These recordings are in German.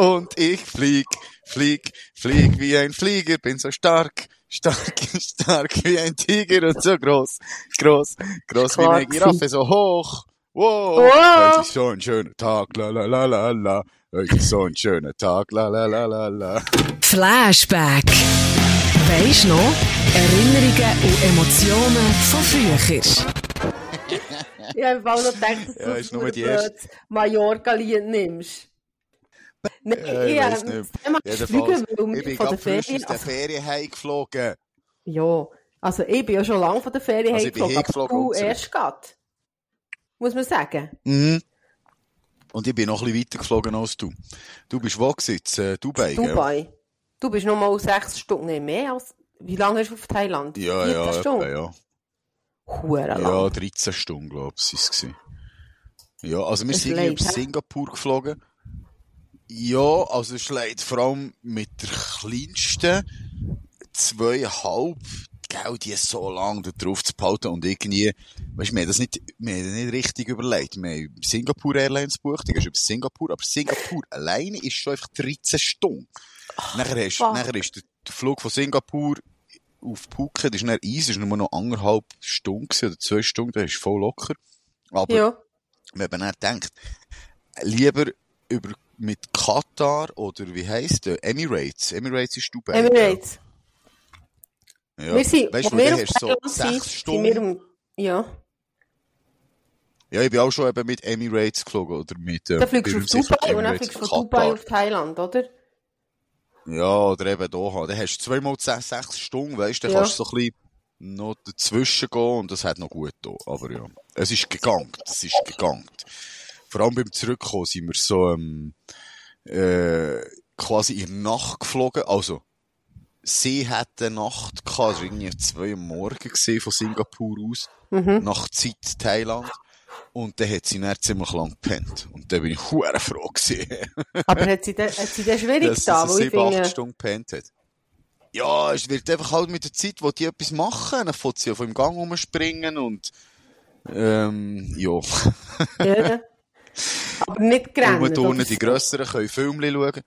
und ich flieg, flieg, flieg wie ein Flieger, bin so stark, stark, stark wie ein Tiger und so groß, groß, groß wie eine Giraffe, so hoch. Wow, Wow. heute ist so ein schöner Tag, la la la la la. Heute ist so ein schöner Tag, la la la la la. Flashback. Weisst noch? Erinnerungen und Emotionen von früher. Ich habe auch noch gedacht, dass Ja, du blödes Mallorca-Lied nimmst. Nein, Ja, ich habe nicht. Jedenfalls, ich bin von der gerade frisch aus der Ferien heimgeflogen. ja, also ich bin ja schon lange von der Ferien Also ich bin heimgeflogen, aber du erst gerade. Muss man sagen. Mhm. Und ich bin noch ein bisschen weiter geflogen als du. Du bist wo gewesen? In, äh, Dubai, gell? Dubai. Du bist noch mal sechs Stunden, mehr als... Wie lange hast du auf Thailand? Ja, 14 ja, Stunden? ja. Hure lang. Ja, 13 Stunden, glaube ich, sind es. Ja, also wir Es sind leid, über? Singapur geflogen. Ja, also es leid vor allem mit der kleinsten zweieinhalb, gell, die so lange da drauf zu behalten und irgendwie, weißt du, wir haben das nicht, wir haben das nicht richtig überlegt. Wir haben Singapur Airlines gebucht, die gehst über Singapur, aber Singapur alleine ist schon einfach 13 Stunden. nachher, hast, fuck. nachher ist der, der Flug von Singapur auf Phuket, das ist dann easy, war nur noch anderthalb Stunden oder zwei Stunden, das ist voll locker. Aber Ja. wir haben dann gedacht, lieber über, mit Katar oder wie heisst der? Emirates. Emirates ist Dubai. Emirates. Ja. Wir sind, weißt du, wir hast so sechs Stunden. um... Ja. Ja, ich bin auch schon eben mit Emirates geflogen, oder mit, äh, Dann fliegst du auf Dubai und dann fliegst du von. Dubai auf Thailand, oder? Ja, oder eben Doha. Dann hast du zweimal zehn, sechs Stunden, weißt du, dann Ja. kannst du so ein bisschen noch dazwischen gehen und das hat noch gut da. Aber ja, es ist gegangen, es ist gegangen. Vor allem beim Zurückkommen sind wir so, ähm, äh, quasi in der Nacht geflogen. Also, sie hat eine Nacht gehabt, war irgendwie zwei am Morgen gewesen, von Singapur aus, Mhm. nach Zeit Thailand. Und dann hat sie dann ziemlich lang gepennt. Und dann bin ich hure froh gewesen. Aber hat sie, da, hat sie das schwierig dass da, sie sieben, acht Stunden gepennt hat. Ja, es wird einfach halt mit der Zeit, wo die etwas machen, dann fängt sie auf im Gang rumspringen und, ähm, ja. ja. Aber nicht grennen. Und oder die. Grösseren können Filme schauen.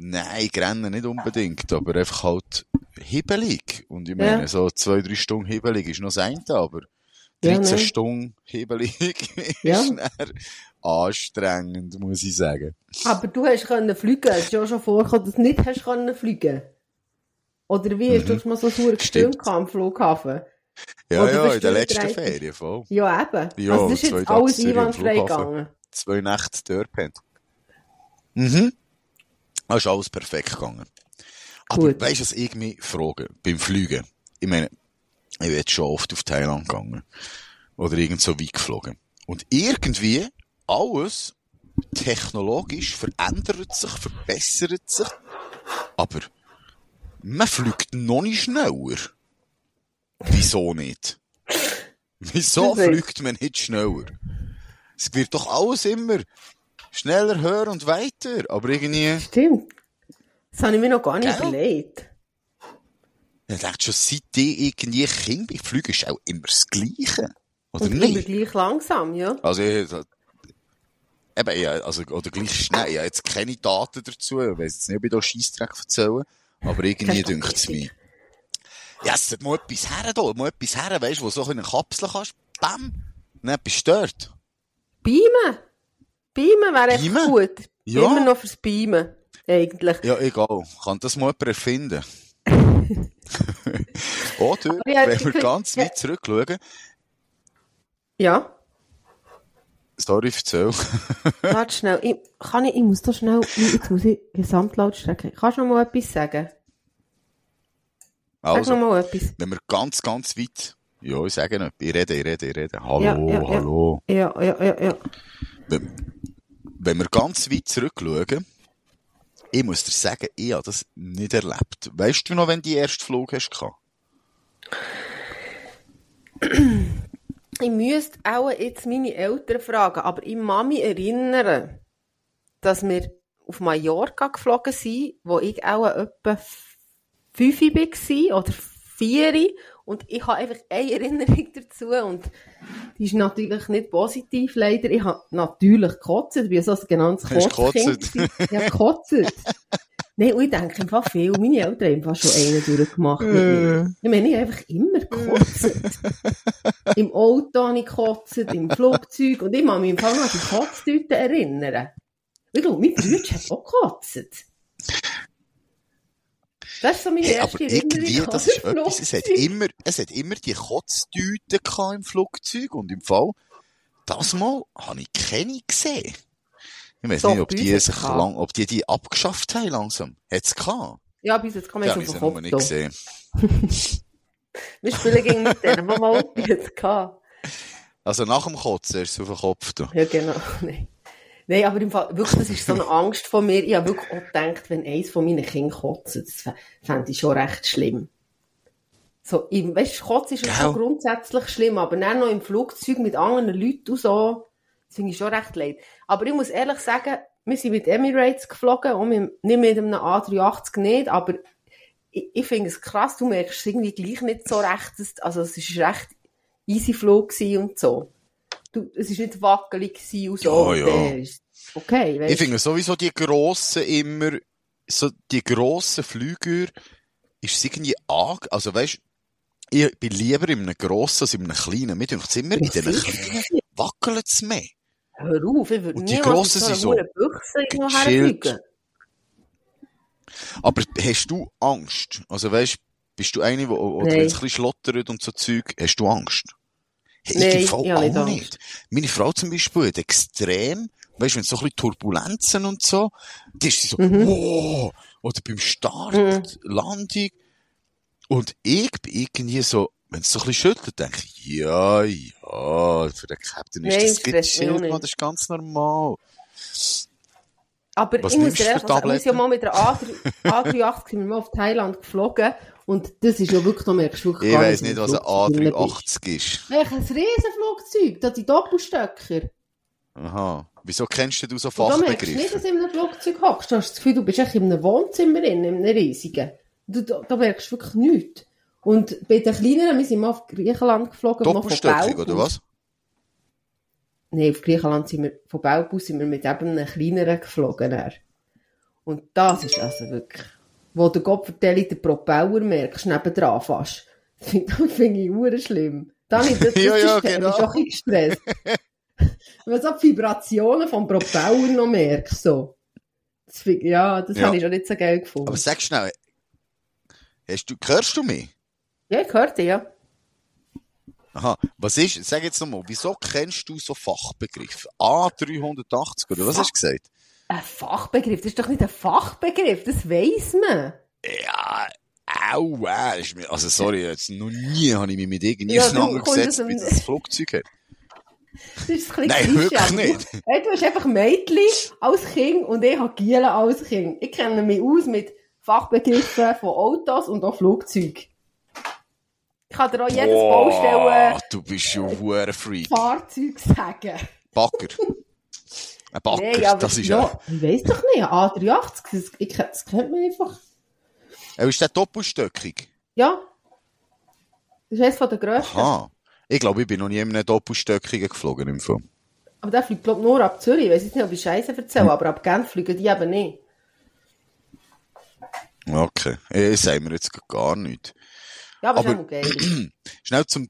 Nein, rennen nicht unbedingt, aber einfach halt hibbelig. Und ich meine, Ja. so zwei, drei Stunden hibbelig ist noch das eine, aber Ja, 13 nein. Stunden hibbelig Ja. ist anstrengend, muss ich sagen. Aber du hast können fliegen. Es ist ja schon vorgekommen, dass du nicht hast können fliegen. Oder wie? Hast du schon mal so sauer gestimmt Stimmt. am Flughafen? Ja, Oder ja, in der letzten? Ferien voll. Ja, eben. Ja, also das ist jetzt alles einwandfrei gegangen. Zwei Nächte dort pennt. Mhm. Das ist alles perfekt gegangen. Aber Gut. weißt du, was ich mich frage? Beim Fliegen. Ich meine, ich bin jetzt schon oft auf Thailand gegangen. Oder irgend so weit geflogen. Und irgendwie, alles technologisch verändert sich, verbessert sich. Aber man fliegt noch nicht schneller. Wieso nicht? Wieso fliegt man nicht schneller? Es wird doch alles immer schneller, höher und weiter. Aber irgendwie, Stimmt. Das habe ich mir noch gar nicht Gell? überlegt. ich denke schon, seit ich irgendwie Kind bin, fliegen ist auch immer das Gleiche. Oder Und immer nicht? gleich langsam, ja. Also, ich, eben, ja, also, oder gleich schnell. Ich habe jetzt keine Daten dazu. Ich weiss jetzt nicht, ob ich da Scheissdreck erzähle. Aber irgendwie dünkt es mir. Ja, es hat mal etwas her, da. Mal etwas her, weißt du, wo du so in eine Kapsel kannst. Bam! Dann bist du dort. Beamen. Beamen wäre echt Beamen? gut. Ja. Immer noch fürs Beamen. Eigentlich. Ja, egal. Kann das mal jemand erfinden? Oder, ja, wenn wir ganz weit zurückschauen, Ja. Sorry, erzähl. Warte schnell. Ich, kann ich, ich muss da schnell, jetzt muss ich Gesamtlautstärke. Kannst du noch mal etwas sagen? Sag Also, noch mal etwas. wenn wir ganz, ganz weit, ja, ich sage nicht, ich rede, ich rede, ich rede. Hallo, Ja, ja, hallo. Ja, ja, ja, ja. Wenn, wenn wir ganz weit zurückschauen, ich muss dir sagen, ich habe das nicht erlebt. Weißt du noch, wenn du die erste Flug hast? Ich müsste auch jetzt meine Eltern fragen, aber ich kann mich erinnern, dass wir auf Mallorca geflogen sind, wo ich auch etwa fünf war oder vier und ich habe einfach eine Erinnerung dazu und die ist natürlich nicht positiv, leider. Ich habe natürlich gekotzt, ich bin so ein genanntes Kotzkind. Ich habe gekotzt. Nein, und ich denke Fall viel. Meine Eltern haben fast schon einen durchgemacht mit mir. Ich meine, ich habe einfach immer gekotzt. Im Auto habe ich gekotzt, im Flugzeug. Und ich kann mich im Fall noch an die Kotztüten erinnern. Ich glaube, mein Bruder hat auch gekotzt. Das ist so meine Hey, erste aber irgendwie, das ist etwas, es hat immer, es hat immer die Kotztüten gehabt im Flugzeug und im Fall, das Mal habe ich keine gesehen. Ich weiß Doch, nicht, ob die sich gehabt. lang, ob die die abgeschafft haben langsam. Hat's gehabt? Ja, bis jetzt kann man so ich auf den noch nicht Kopf gesehen. Wir spielen gegen mit denen, mal jetzt hatten. Also nach dem Kotzen ist es auf den Kopf da. Ja, genau. Nein. Nein, aber im Fall, wirklich, das ist so eine Angst von mir. Ich habe wirklich auch gedacht, wenn eins von meinen Kindern kotzt, das fä- fände ich schon recht schlimm. So, im, weißt du, Kotzen ist schon grundsätzlich schlimm, aber dann noch im Flugzeug mit anderen Leuten und so, das finde ich schon recht leid. Aber ich muss ehrlich sagen, wir sind mit Emirates geflogen, und mit, nicht mit einem A380 nicht, aber ich, ich finde es krass, du merkst es irgendwie gleich nicht so recht, dass- also es ist recht easy Flug und so. Du, es ist nicht wackelig gewesen und so. Ja, ja. okay, weißt Ich finde sowieso die grossen immer, so die grossen Flüger, ist es irgendwie arg, also weißt, ich bin lieber in einem grossen als in einem kleinen. Mir denkt immer, in diesen kleinen wackelt es mehr. Hör auf, ich würde niemals Grossen sind so Büchse. Aber hast du Angst? Also weißt, bist du eine, wo, oder Nein. wenn es ein bisschen schlottert und so Zeug, hast du Angst? Hey, Nein, ich ich auch nicht. Meine Frau zum Beispiel hat extrem, weißt, wenn es so ein bisschen Turbulenzen und so, die ist sie so, Mhm. wow, oder beim Start, Landung. Und ich bin irgendwie so, wenn es so ein bisschen schüttelt, denke ich, ja, ja, für den Captain ist Nein, das gechillt, das ist ganz normal. Aber Was ich muss dir du ehrlich sagen, wir sind ja mal mit der A3, A380 sind wir mal auf Thailand geflogen und das ist ja wirklich, da merkst du wirklich Ich weiss nicht, was ein Flugzeug drin bist. A380 ist. Ein Riesenflugzeug, da die Doppelstöcker. Aha. Wieso kennst du so Und da merkst du nicht, Fachbegriffe? dass du in einem Flugzeug hockst. Du hast das Gefühl, du bist echt in einem Wohnzimmer drin, in einem riesigen. Du, da, da merkst du wirklich nichts. Und bei den kleineren, wir sind mal auf Griechenland geflogen, Doppelstöckig, oder was? Nein, auf Griechenland sind wir, von Belbus sind wir mit eben einem kleineren geflogen. Und das ist also wirklich, wo der Kopfverteilung den Propeller merkst, nebendran fast. Das finde ich ur schlimm. Dann ist das, das Ja, ja, genau. ist auch ein gestresst. Wenn du so die Vibrationen vom Propeller noch merkst, so. Das find, ja, das Ja. habe ich schon nicht so geil gefunden. Aber sag schnell, hast du, hörst du mich? ja, ich hörte, ja. Aha, was ist, sag jetzt nochmal, wieso kennst du so Fachbegriffe? A380, oder was hast du gesagt? Ein Fachbegriff, das ist doch nicht ein Fachbegriff, das weiss man. Ja, au, ist mir, also sorry, jetzt noch nie habe ich mich mit irgendwie Ja, auseinandergesetzt, kommst wie das Flugzeug hat. Das ist ein Nein, Klischee, wirklich nicht. Du, hey, du hast einfach Mädchen als Kind und ich habe Gielen als Kind. Ich kenne mich aus mit Fachbegriffen von Autos und auch Flugzeugen. Ich kann dir auch jedes Baustellen du bist schon ein Freak. Fahrzeug sagen. Bagger. Ein Bagger, Nein, aber das ist ja, ich weiss doch nicht, A380, das, ich, das kennt man einfach. Er ist der doppelstöckig. Ja. Das ist eines von den grössten. Aha. Ich glaube, ich bin noch nie in einem doppelstöckigen geflogen im Film. Aber der fliegt, glaube ich, nur ab Zürich. Ich jetzt nicht, ob ich Scheiße erzähle, aber ab Genf fliegen die eben nicht. Okay. Eh, sagen wir jetzt gar nichts. Ja, aber, Aber- ist auch geil. Schnell zum,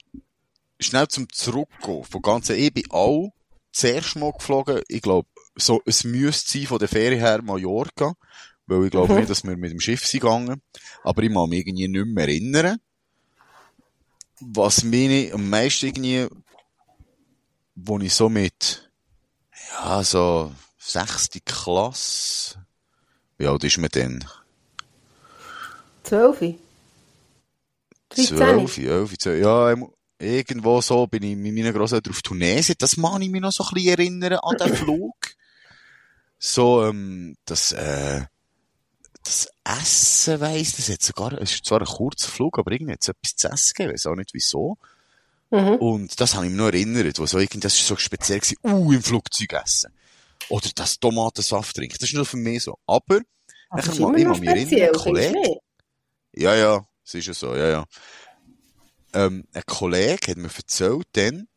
schnell zum Zurückgehen. Von ganzen, ich bin auch zuerst mal geflogen. Ich glaube, so, es müsste sein von der Ferien her Mallorca. Weil ich glaube Mhm. nicht, dass wir mit dem Schiff sind gegangen. Aber ich kann mich irgendwie nicht mehr erinnern. Was mich am meisten irgendwie, wo ich so mit, ja, so, sechste Klasse, wie alt ist man denn? 12. 13. 12, 11, 12, ja, irgendwo so bin ich mit meinen Großeltern auf Tunesien. Das mag ich mich noch so ein bisschen erinnern an den Flug. So, ähm, das, äh, das Essen weiss, das hat sogar, es ist zwar ein kurzer Flug, aber irgendwie hat es etwas zu essen gegeben, weiss auch nicht wieso. Mhm. Und das habe ich mir noch erinnert, wo so irgendwie, das ist so speziell gewesen, uh, im Flugzeug essen. Oder das Tomatensaft trinken. Das ist nur für mich so. Aber, immer ich kann mich erinnern, Kollege, ja, ja, es ist ja so, ja, ja. Ähm, ein Kollege hat mir erzählt dann,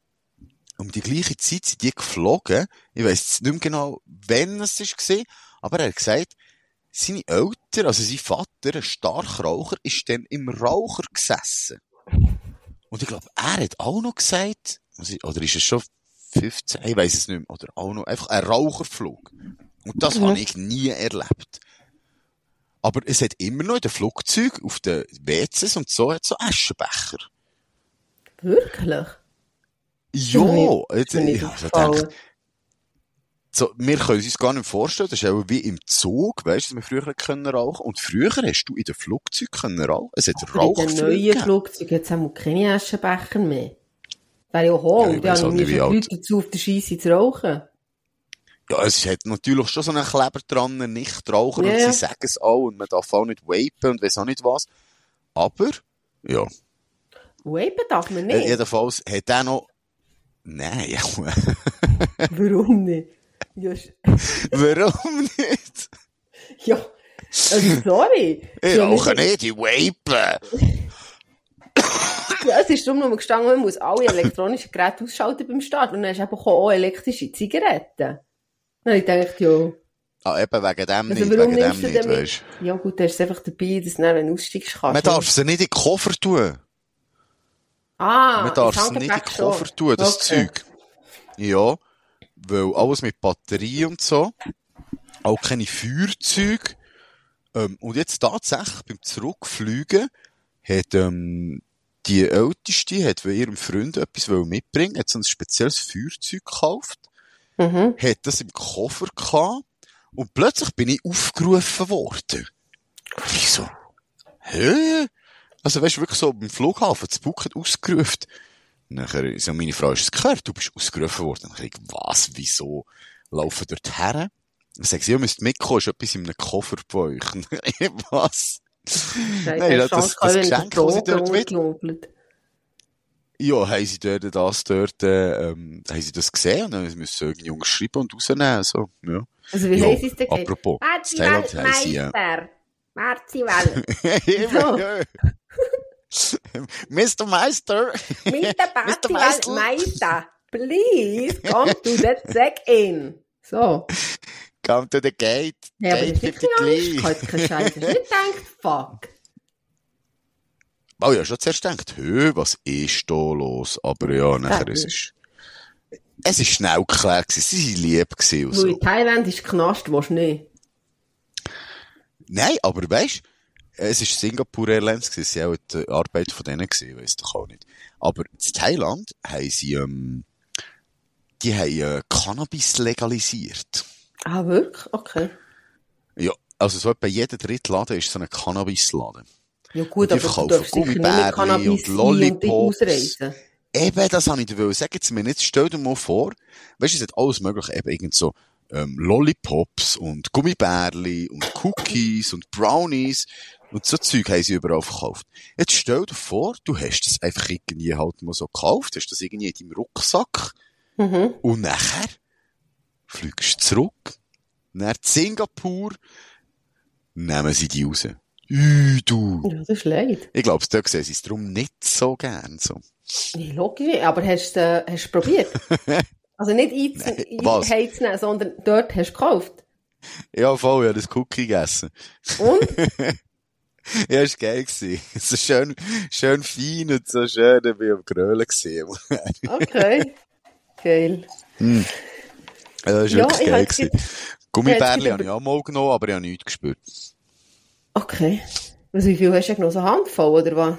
um die gleiche Zeit sind die geflogen. Ich weiss nicht mehr genau, wann es war, aber er hat gesagt, seine Eltern, also sein Vater, ein starker Raucher, ist dann im Raucher gesessen. Und ich glaube, er hat auch noch gesagt, oder ist es schon 15, ich weiß es nicht mehr, oder auch noch einfach ein Raucherflug. Und das Mhm. habe ich nie erlebt. Aber es hat immer noch in den Flugzeugen, auf den WCs und so, hat so Aschenbecher. Wirklich? Ja, mir- jetzt, nicht ich habe so aufgefallen. gedacht, so, wir können es uns gar nicht vorstellen, das ist auch wie im Zug, weißt du, dass wir früher können rauchen. Und früher hast du in den Flugzeugen können rauchen. Es hat In den neuen gegeben. Flugzeugen hat es auch keine Aschenbecher mehr. Wäre ja hohl, Ja, ich ja, haben nicht, wir die Leute dazu auf der Scheisse zu rauchen. Ja, es hat natürlich schon so einen Kleber dran, Nichtraucher, Ja, und ja. sie sagen es auch, und man darf auch nicht vapen und weiss auch nicht was. Aber, ja, Vapen darf man äh, nicht. jedenfalls hat er noch, nein, ja, Warum nicht? Sch- warum nicht? ja. Also, sorry. Ich rauche nicht, ich vape. Ja, es ist darum nur gestanden, man muss alle elektronischen Geräte ausschalten beim Start. Und dann hast du eben auch elektrische Zigaretten. Dann ich gedacht, ja, Ah, eben wegen dem also nicht, wegen dem du nicht, mit? Ja gut, da ist es einfach dabei, dass du dann, aussteigst, kannst. Man darf sie nicht in den Koffer tun. Ah, Man darf es nicht in den. Koffer tun, das Okay. Zeug. Ja, weil alles mit Batterie und so. Auch keine Feuerzeuge. Ähm, und jetzt tatsächlich beim Zurückfliegen hat ähm, die Älteste hat bei ihrem Freund etwas mitbringen, hat so ein spezielles Feuerzeug gekauft, Mhm. hat das im Koffer gehabt und plötzlich bin ich aufgerufen worden. Und ich so, hä? Also weißt du, wirklich so beim Flughafen, das Buch hat ausgerufen. Nachher, so meine Frau, du es gehört? Du bist ausgerufen worden. Dann ich, was, wieso? Laufen dort her? Dann sagt sie, ihr müsst mitkommen, ist etwas in einem Koffer bei euch. was? Nein, das- das- das Geschenk, das sie dort mit- mit. Ja, haben sie dort das dort, äh, ähm, haben sie das gesehen und dann müssen sie irgendwie unterschreiben und rausnehmen, so, ja. Also wie Ja, heisst es denn? apropos, Marzi sie, ja. Marzi. Immer, ja. Mr. Meister! Mit der Marzi Mr. Weltmeister. Please, come to the check-in. So. Come to the gate. Ja, aber gate das ist Angst gehabt, kein Scheiß. Hast du nicht gedacht, fuck. Oh ja, schon zuerst gedacht, hö, was ist da los? Aber ja, nachher es ist es ist schnell geklärt gewesen, sie waren lieb gewesen Weil so. in Thailand ist Knast, du nicht. Nein, aber weisst, es ist Singapore Airlines es war auch die Arbeit von denen gewesen, weiss doch auch nicht. Aber in Thailand haben sie, ähm, die haben äh, Cannabis legalisiert. Ah, wirklich? Okay. Ja, also so etwa jeder dritte Laden ist so ein Cannabisladen. Ja gut, die aber du darfst sicher nicht mit Gummibärli Cannabis und und Lollipops. ausreisen. Eben, das habe ich dir sagen. Jetzt mir nicht, stell dir mal vor, weißt du, es hat alles mögliche, eben irgend so, ähm, Lollipops und Gummibärli und Cookies und Brownies und so Zeug haben sie überall verkauft. Jetzt stell dir vor, du hast das einfach irgendwie halt mal so gekauft, hast das irgendwie in deinem Rucksack Mhm. und nachher fliegst du zurück, nach Singapur, nehmen sie die raus. Ü, du. Ja, das ist leid. Ich glaube, da sehen sie es darum nicht so gern, so. Ja, logisch. Aber hast du äh, hast du probiert? Also nicht einzunehmen, sondern dort hast du gekauft. Ja, voll, ich habe das Cookie gegessen. Und? Ja, ist geil gewesen. So schön, schön fein und so schön, ich bin am Grölen gewesen. Okay. Geil. ja, das ist Ja, wirklich ich geil gewesen. Gummibärli habe ich auch mal genommen, aber ich habe nichts gespürt. Okay. Also wie viel hast du genommen? So eine Handvoll, oder was?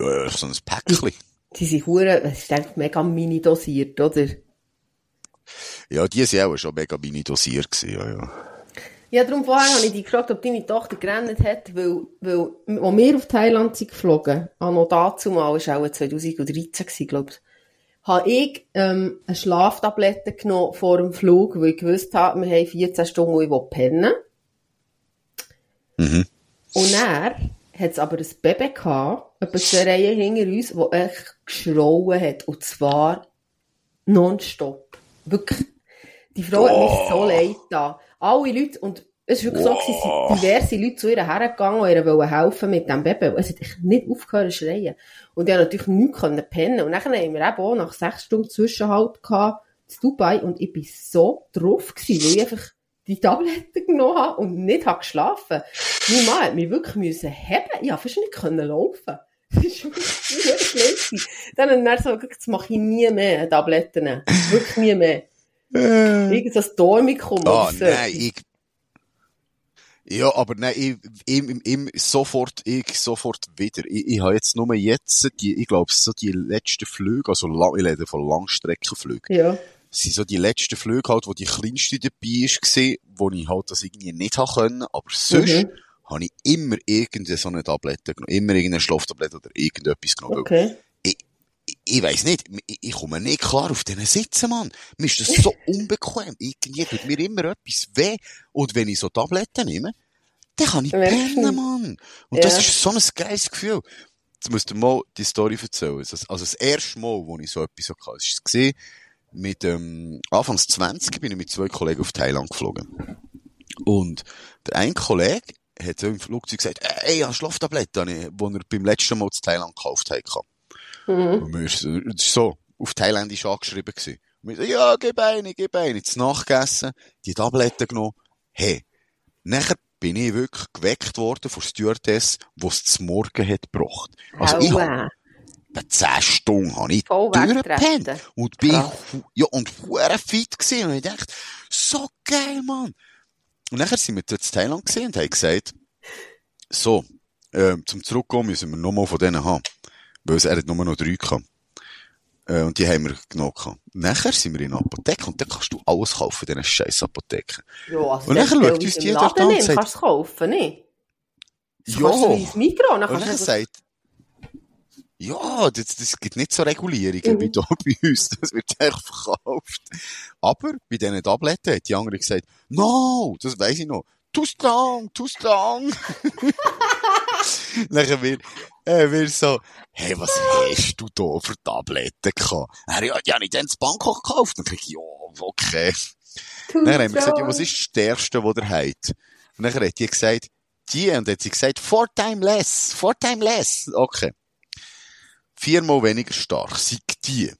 Ja, ja, so ein Päckchen. Die sind hure, es ist eigentlich mega mini dosiert, oder? Ja, die sind auch schon mega mini dosiert gewesen, ja, ja. Ja, darum vorher habe ich dich gefragt, ob deine Tochter gerannt hat, weil, weil, als wir auf Thailand sind geflogen, auch noch dazu mal, das war auch 2013, glaube ich, habe ich, ähm, eine Schlaftablette genommen vor dem Flug, weil ich gewusst habe, wir haben 14 Stunden, wo ich pennen Mhm. Und dann hat es aber ein Baby gehabt, etwa zwei Reihen hinter uns, das echt geschrauen hat. Und zwar nonstop. Wirklich. Die Frau hat Oh. mir so leid da. Alle Leute, und Es war wirklich so, gewesen, es sind diverse Leute zu ihr hergegangen und ihr wollen helfen mit dem Baby. Es hat echt nicht aufgehört zu schreien. Und ich konnte natürlich nichts können pennen. Und dann haben wir eben auch nach sechs Stunden Zwischenhalt gehabt, zu Dubai. Und ich bin so drauf gewesen, weil ich einfach die Tabletten genommen habe und nicht habe geschlafen. Mein Mann hat mich wirklich müssen heben. Ich konnte fast nicht können laufen. Das ist wirklich schlimm. Dann hat er so, das mache ich nie mehr, Tabletten. Wirklich nie mehr. Äh. Irgend so ein Dormikum Ah, so. nein, ich... Ja, aber nein, ich, ich, ich, ich sofort, ich sofort wieder. Ich, ich habe jetzt nur jetzt die, ich glaube, so die letzten Flüge, also lang, ich rede von Langstreckenflügen, Ja. sind so die letzten Flüge halt, wo die kleinste dabei gewesen, wo ich halt das irgendwie nicht haben können, aber sonst Mhm. habe ich immer irgendeine so eine Tablette genommen, immer irgendeine Schlaftablette oder irgendetwas genommen. Okay. Ich, weiss nicht, ich, komme nicht klar auf diesen Sitzen, Mann. Mir ist das so unbequem. Irgendwie tut mir immer etwas weh. Und wenn ich so Tabletten nehme, dann kann ich pennen, Mann. Und das Ja. ist so ein geiles Gefühl. Jetzt musst du mal die Story erzählen. Also also das erste Mal, wo ich so etwas hatte, war es gesehen, mit, ähm, Anfangs 20 bin ich mit zwei Kollegen auf Thailand geflogen. Und der eine Kollege hat so im Flugzeug gesagt, ey, ich habe Schlaftabletten, die er beim letzten Mal zu Thailand gekauft hat. Mhm. Und wir, so- das ist so, auf Thailändisch angeschrieben gewesen. Und wir so, ja, gib eine, gib eine. Jetzt nachgegessen, die Tabletten genommen. Hey. Nachher bin ich wirklich geweckt worden von Stewardess, die es zum Morgen hat gebracht. Also ich hab, etwa 10 Stunden habe ich durchgepennt. Und bin, ja, und hure fit gewesen. Und ich dachte, so geil, Mann. Und nachher sind wir dort in Thailand gesehen und haben gesagt, so, ähm, zum Zurückkommen müssen wir nochmal von denen haben. Weil er hat nur noch drei gehabt. Äh, und die haben wir genommen. Nachher sind wir in einer Apotheke und dann kannst du alles kaufen in diesen scheiß Apotheken. Ja, also Und nachher schaut uns die dort an und sagt- kannst du kaufen, nicht? Das Ja. kannst du Mikro, dann Und kannst dann du sagt, ja, das, das gibt nicht so Regulierungen Mhm. wie da bei uns. Das wird echt verkauft. Aber bei diesen Tabletten hat die andere gesagt, no, das weiss ich noch. Too strong, too strong. Nachher wir, äh, wir so, hey, was hast du da für Tabletten gehabt? Er, ja, habe ich dann in Bangkok gekauft. Dann krieg ich, ja, okay. Dann haben wir gesagt, ja, was ist das Stärkste, was ihr habt? Und dann hat die gesagt, die, und dann hat sie gesagt, four time less, four time less. Okay. Viermal weniger stark, sei die.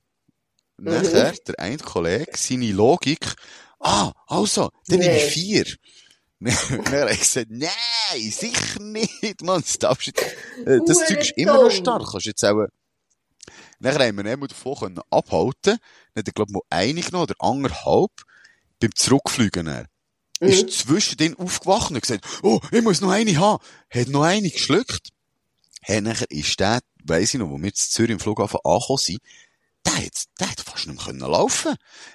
Mhm. Nachher, der eine Kollege, seine Logik, ah, also, dann nehme ich Nee. Vier. dann hat er gesagt, nein, sicher nicht, Mann, das darfst du jetzt, äh, das Zeug ist immer noch stark, kannst jetzt auch, Nachher haben wir ihn davon können abhalten. Dann hat er, glaub ich, mal eine genommen, oder anderthalb, beim Zurückfliegen. Dann. Mhm. Ist zwischendrin aufgewacht und gesagt, oh, ich muss noch eine haben. Hat noch eine geschluckt. Hey, nachher ist der, weiss ich noch, wo wir zu Zürich im Flughafen angekommen sind, der hat, der hat fast nicht mehr können laufen.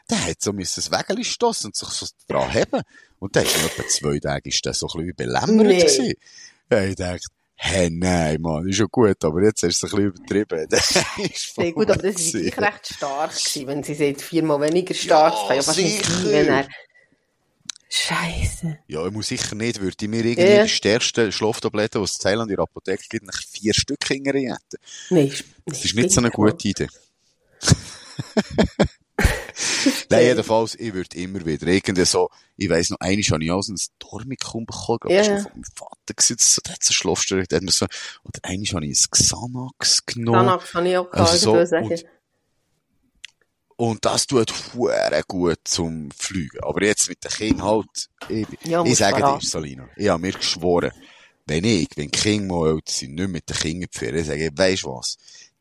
Der hat so müssen das Wägeli stossen und sich so dran heben. Und der ist noch etwa zwei Tage, ist der so ein bisschen belämmert Nee. gewesen. Ja, ich dachte, hey, nein, Mann, ist schon gut, aber jetzt du es ein bisschen übertrieben. Ist Sehr gut, aber das war gleich recht stark gewesen, wenn sie sagt, viermal weniger stark. Ja, kann ja fast nicht wenn er... Scheisse. Ja, ich muss sicher nicht, würde ich mir irgendwie Ja. die stärksten Schlaftabletten, die es in Thailand in der Apotheke gibt, nach vier Stück hinterher hätten. Nein, ist- Das ist nicht so eine gute Idee. Nein, jedenfalls, ich würde immer wieder irgendwie so, ich weiss noch, einmal habe ich auch so ein Dormicum bekommen, glaub, das Ja. war von meinem Vater das so, der hat so Schlafstörung, der hat mir so, oder einmal habe ich ein Xanax genommen. Xanax habe ich auch Also gehabt, so, ich sagen. und- Und das tut hure gut zum Fliegen. Aber jetzt mit den Kindern halt, ich, Ja, ich sage dir, Salina, ich habe mir geschworen, wenn ich, wenn die Kinder mal älter sind, nicht mit den Kindern fahren, ich sage, weisst was?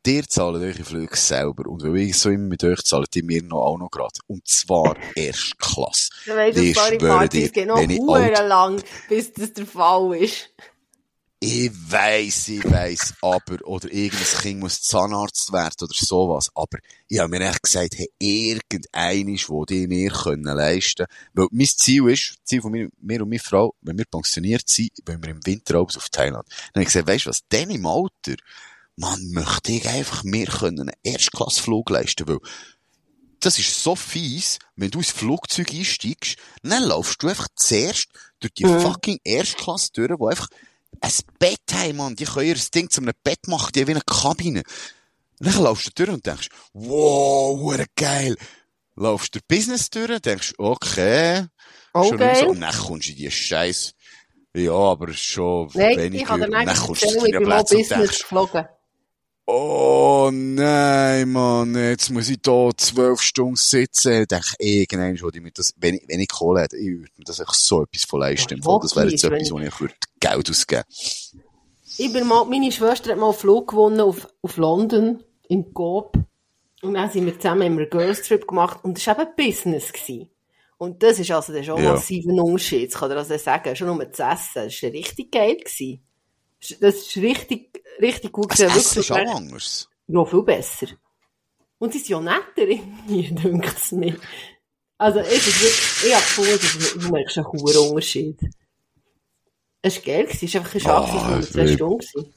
Dir zahlen eure Flüge selber. Und weil ich so immer mit euch zahle, die mir noch auch noch grad. Und zwar erst Klasse. Du weißt, Ich ein paar schwöre dir, noch wenn ich alt- lang, bis das der Fall ist. Ich weiss, ich weiss, aber, oder irgendein Kind muss Zahnarzt werden oder sowas. Aber ich habe mir echt gesagt, hey, irgendeines, wo die mir können leisten Weil mein Ziel ist, Ziel von mir, mir und meiner Frau, wenn wir pensioniert sind, wenn wir im Winter abends auf Thailand. Dann habe ich gesagt, weisst du was, denn im Alter, man möchte ich einfach mir können einen Erstklassflug leisten, weil das ist so fies, wenn du ins Flugzeug einsteigst, dann laufst du einfach zuerst durch die Mhm. fucking Erstklasse durch, wo einfach ein Bett haben, Mann. Die können ihr Ding zu einem Bett machen, die haben wie eine Kabine. Dann laufst du durch und denkst, wow, geil. Laufst du Business durch denkst, okay, Oh, schon so. Und dann kommst du in die Scheiß. Ja, aber schon Nein, weniger. ich habe dann eigentlich kommst du ich deinen und denkst, geflogen. Oh nein, Mann, jetzt muss ich da zwölf Stunden sitzen. Ich denke, irgendwann würde ich mir das, wenn ich, wenn ich Kohle hätte, ich würde mir das echt so etwas von leisten. Fall. Das wäre jetzt etwas, wo ich würde Geld ausgeben Ich bin mal, meine Schwester hat mal einen Flug gewonnen auf, auf London, in Coop. Und dann sind wir zusammen haben wir einen Girls Trip gemacht und das war eben Business. Gewesen. Und das ist also schon Ja. massiv ein Unterschied, das kann ich also sagen. Schon nur zu essen, das war richtig geil. Gewesen. Das ist richtig, richtig gut Das gewesen. Essen ist Wirklich, anders. Ja, viel besser. Und sie sind ja netter irgendwie, denkt es mir. Also, es ist wirklich, ich habe gefunden, du merkst einen hohen Unterschied. Es war geil, es war einfach ein Schaf, Ah, es war zwei Stunden.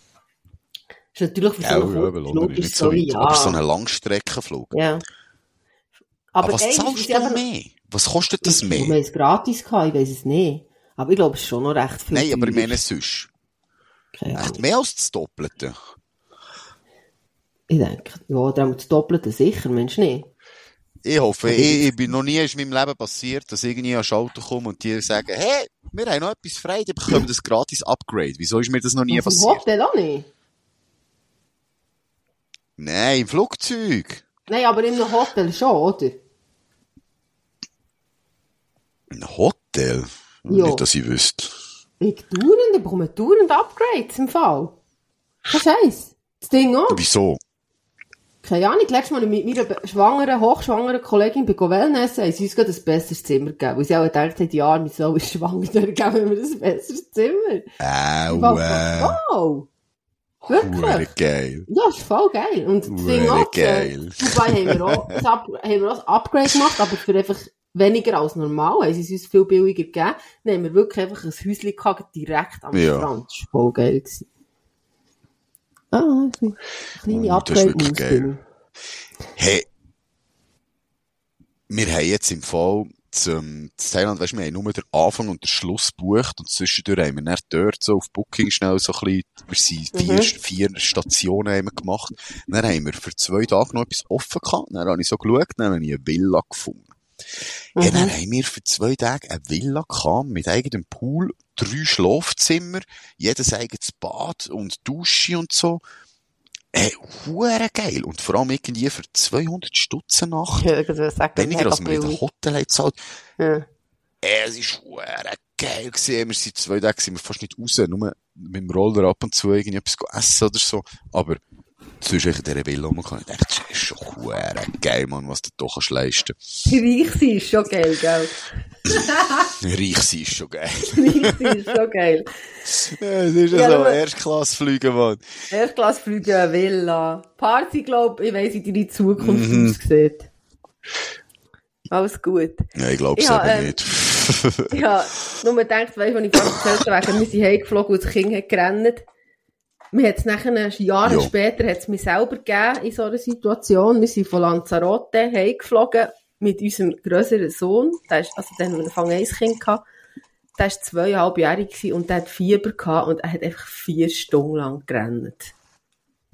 Es ist natürlich für so Ja, einen ja, weil Flug ist nicht so weit. ja. Aber so ein Langstreckenflug. ja. Aber, Aber, was zahlst du es denn mehr? Was kostet das Wir haben mehr? es gratis gehabt, ich weiss es nicht. Aber ich glaube, es ist schon noch recht viel. Nein, aber ich meine sonst. Keine Ahnung. Echt mehr als das Doppelte. Ich denke, ja, dann das Doppelte sicher, Mensch, nicht. Ich hoffe, ich, ich bin noch nie in meinem Leben passiert, dass irgendwie an Auto kommen und die sagen, hey, wir haben noch etwas frei, die bekommen das gratis Upgrade. Wieso ist mir das noch nie im passiert? Hotel auch nicht. Nein, im Flugzeug. Nein, aber einem Hotel schon, oder? Ein Hotel? Ja. Nicht, dass ich wüsste. Ich dauernd, ich bekomme dauernd Upgrades im Fall. Kein Scheiß. Das Ding auch. Wieso? Keine Ahnung, letztes Mal mit meiner schwangeren, hochschwangeren Kollegin bei Wellness haben sie uns gerade ein besseres Zimmer gegeben. Weil sie auch gedacht haben, ja, wir sollen schwanger, dann geben wir ein besseres Zimmer. Au, Ich war äh, wow. Wirklich? geil. Ja, ist voll geil. Und das Ding auch, geil. Äh, wobei haben wir auch, das Up, haben wir auch ein Upgrade gemacht, aber für einfach weniger als normal. Haben sie es uns viel billiger gegeben. Dann haben wir wirklich einfach ein Häuschen gehabt, direkt am Ja. Strand. Das war voll geil. Gewesen. Ah, eine kleine Oh, ich. Hey, wir haben jetzt im Fall zum, zu Thailand, weißt du, wir haben nur den Anfang und den Schluss gebucht und zwischendurch haben wir dann dort so auf Booking schnell so ein bisschen, wir sind vier, Mhm. vier Stationen haben wir gemacht. Dann haben wir für zwei Tage noch etwas offen gehabt. Dann habe ich so geschaut, dann habe ich eine Villa gefunden. Ja, dann haben wir für zwei Tage eine Villa gehabt, mit eigenem Pool, drei Schlafzimmer, jedes eigenes Bad und Dusche und so. Äh, hure geil. Und vor allem irgendwie für 200 Stutzen. Ja, sagen, Weniger als wir in einem Hotel haben gezahlt. Ja. Äh, es ist hure geil gewesen. Wir sind zwei Tage sind wir fast nicht raus, nur mit dem Roller ab und zu irgendwie etwas essen oder so. Aber sonst in dieser Villa rumgekommen. Ich dachte, das ist schon hure geil, Mann, was du da kannst leisten. Reich sein ist schon geil, gell? Reich sein ist schon geil. Reich sein ist schon geil. Ja, es ist ja Ja, so, aber- Erstklasse fliegen, Mann. Erstklassflüge, Villa. Party, glaub ich, weiss, wie deine Zukunft Mhm. aussieht. Alles gut. Ja, ich glaub's Ja, eben ähm, nicht. Ja, nur man denkt, weißt du, wenn ich vorhin erzählt habe, wir sind heimgeflogen und das Kind hat gerannt. Mir hat's nachher, Jahre Ja. später, hat's mir selber gegeben in so einer Situation. Wir sind von Lanzarote heimgeflogen mit unserem grösseren Sohn. Der ist, also, dann wir Anfang ein Kind gehabt. Der war zweieinhalbjährig und der hat Fieber gehabt und er hat einfach vier Stunden lang gerannt.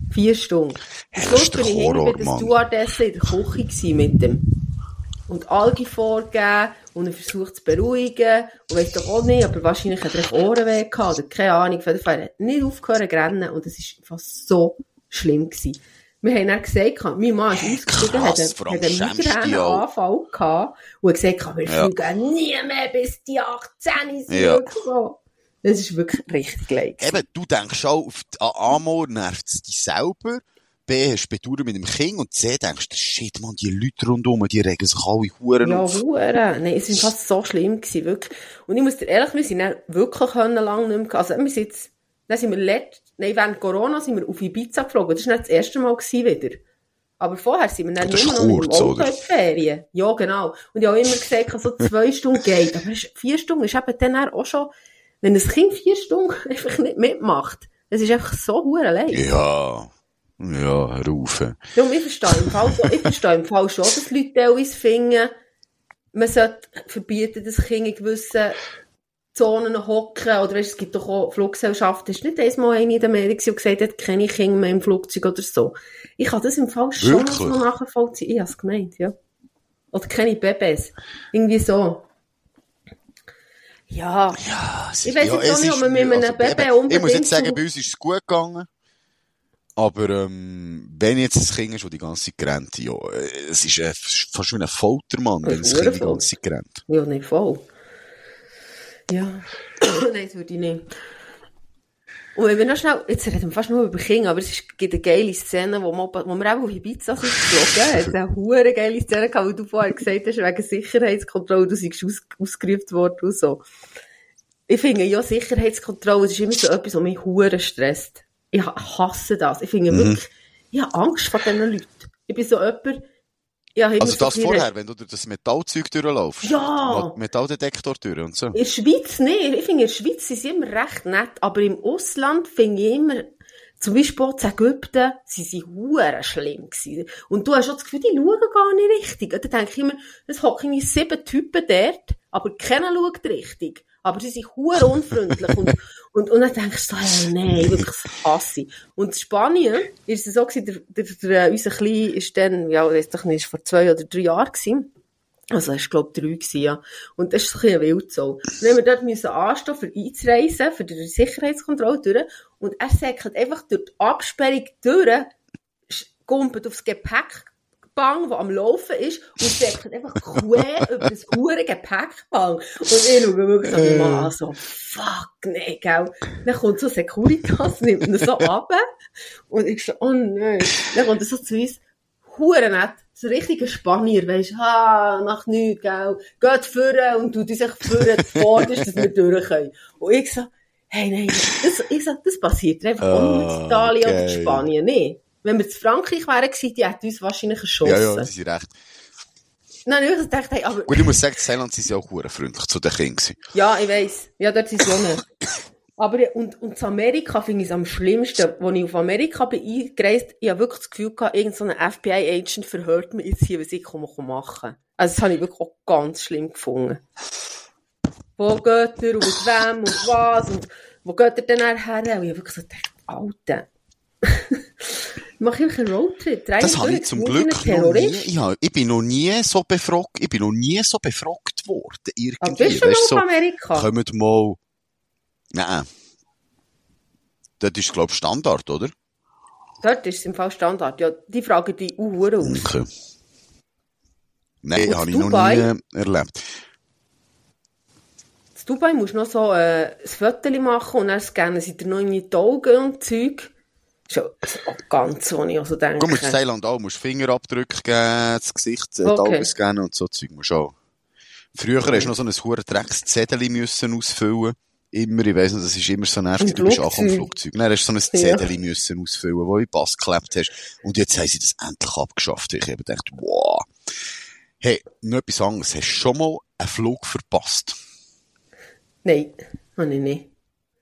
Vier Stunden. Hey, Schluss bin ich hinten bei der Mann. Stewardesse in der Küche mit dem. Und Algi vorgegeben und er versucht zu beruhigen und weiss doch auch nicht, aber wahrscheinlich hat er Ohrenweh gehabt oder keine Ahnung. Auf jeden Fall er hat nicht aufgehört zu rennen und es war fast so schlimm gewesen. Wir haben dann gesagt, mein Mann ist ausgestiegen, hat, einen- hat einen. Migräneanfall gehabt und hat gesagt, wir Ja. fliegen nie mehr bis die 18 sind. Ja. So. Das ist wirklich richtig leid. Eben, du denkst auch, auf die, Amor nervt es dich selber. B, hast du Bedauern mit dem Kind. Und C, denkst du, shit, man, die Leute rundherum, die regen sich alle Huren Ja, auf. Huren. Nein, es war fast so schlimm gewesen, wirklich. Und ich muss dir ehrlich, wir sind dann wirklich können lange nicht mehr, also wir sind jetzt, dann sind wir letzt, nein, während Corona sind wir auf Ibiza geflogen. Das war nicht das erste Mal gewesen wieder. Aber vorher sind wir dann nur noch kurz, Auto in die Ferien. Ja, genau. Und ich habe immer gesagt, so zwei Stunden geht. Aber vier Stunden ist eben dann auch schon, wenn ein Kind vier Stunden einfach nicht mitmacht, das ist einfach so hure leid. Ja. Ja, hör auf. Darum, ich verstehe im Fall, ich verstehe im Fall schon, dass Leute teilweise finden, man sollte verbieten, dass Kinder in gewissen Zonen hocken, oder weißt, es gibt doch auch Fluggesellschaften, es ist nicht einmal eine in den Medien die gesagt hat, keine Kinder mehr im Flugzeug oder so. Ich kann das im Fall schon Wirklich? nachvollziehen. Ich habe es gemeint, ja. Oder keine Babys. Irgendwie so. Ja. Ja, Ich weiss jetzt auch nicht, ob man mit einem Baby eben, Ich muss unbedingt jetzt sagen, bei uns ist es gut gegangen. Aber, ähm, wenn jetzt ein Kind ist, das die ganze Zeit rennt, ja, es ist äh, fast wie ein Foltermann, wenn das Kind die ganze Zeit rennt. Ja, nicht voll. Ja. Nein, das würde ich nicht. Und wenn wir noch schnell, jetzt reden wir fast nur über Kinder, aber es ist, gibt eine geile Szene, wo, man, wo wir auch auf Ibiza sind geflogen. Hat eine hure geile Szene gehabt, weil du vorher gesagt hast, wegen Sicherheitskontrolle, du seist aus, ausgerufen worden und so. Ich finde ja, Sicherheitskontrolle, das ist immer so etwas, was mich hure stresst. Ich hasse das. Ich finde wirklich, ich habe Angst vor diesen Leuten. Ich bin so jemand, immer Also so das vorher, wenn du durch das Metallzeug durchlaufst. Ja. Metalldetektor durch und so. In der Schweiz nicht. Ich finde, in der Schweiz sind sie immer recht nett, aber im Ausland finde ich immer, zum Beispiel auch in Ägypten, sie sind hure schlimm gewesen. Und du hast schon das Gefühl, die schauen gar nicht richtig. Und dann denke ich immer, es hocken sieben Typen dort, aber keiner schaut richtig. Aber sie sind hure unfreundlich. und, und, und dann denkst du so, hey, nein, wirklich, das hasse ich. Und in Spanien ist es so gewesen, der, der, der, unser Klein ist dann, ja, weiss doch nicht, vor zwei oder drei Jahren gewesen. Also, war, ich, drei gewesen, ja. Und das ist so ein bisschen Wildzau. Und dann haben wir dort müssen anstehen, für einzureisen, für die Sicherheitskontrolle durch. Und er säckelt einfach durch die Absperrung durch, gumpelt aufs Gepäckbang, das am Laufen ist, und säckelt einfach quer über das hure Gepäckbang. Und ich schaue wirklich Mann an, so, fuck, nee, gell. Dann kommt so Securitas, nimmt ihn so ab. Und ich so, oh nein. Dann kommt er so zu uns, hure nett, so richtiger Spanier, weisst, ha, nach nichts, gell, geht führen und du dich führen zuvorderst, dass wir durch können. Und ich so, hey, nein, das, ich so, das passiert einfach auch nur in Ah, Italien oder geil. in Spanien, nee. Wenn wir zu Frankreich wären gewesen, die hätten uns wahrscheinlich erschossen. Ja, ja, sie sind recht. Habe ich gedacht, hey, aber, Gut, ich muss sagen, in Thailand sind sie auch hure freundlich zu den Kindern. ja, ich weiss, ja, dort sind sie auch nicht. Aber, und, und zu Amerika finde ich es am schlimmsten. Als ich auf Amerika bin eingereist, ich habe wirklich das Gefühl gehabt, irgendein so FBI-Agent verhört mich jetzt hier, was ich komme machen Also, das habe ich wirklich auch ganz schlimm gefunden. Wo geht er und mit wem und was und wo geht er denn her? Und ich habe wirklich so gedacht, Alter. Mach ich einen Roadtrip? Das habe ich zum Glück noch nie. Ich, habe, ich bin noch nie so befragt, ich bin noch nie so befragt worden. Aber Irgendwie. bist du auf so, Amerika? kommt mal. Nein. Das ist, glaube ich, Standard, oder? Dort ist es im Fall Standard. Ja, die fragen die Uhr aus. Okay. Nein, habe ich noch Dubai? nie erlebt. In Dubai musst du noch so äh, ein Foto machen und dann scannen sie dir noch irgendwie die Augen und Zeug. Schon ganz ich also denke. Guck mal, in Thailand auch, musst Fingerabdrücke geben, das Gesicht, äh, die Okay. Augen scannen und so Zeug musst du auch. Früher hast du noch so ein hure Dreckszettel müssen ausfüllen. Immer, ich weiss noch, das ist immer so nervig, du bist auch am Flugzeug. Dann hast du so ein Ja. Zettel müssen ausfüllen, wo du in den Pass geklebt hast. Und jetzt haben sie das endlich abgeschafft. Ich habe gedacht, wow. Hey, noch etwas anderes. Hast du schon mal einen Flug verpasst? Nein, habe ich nicht.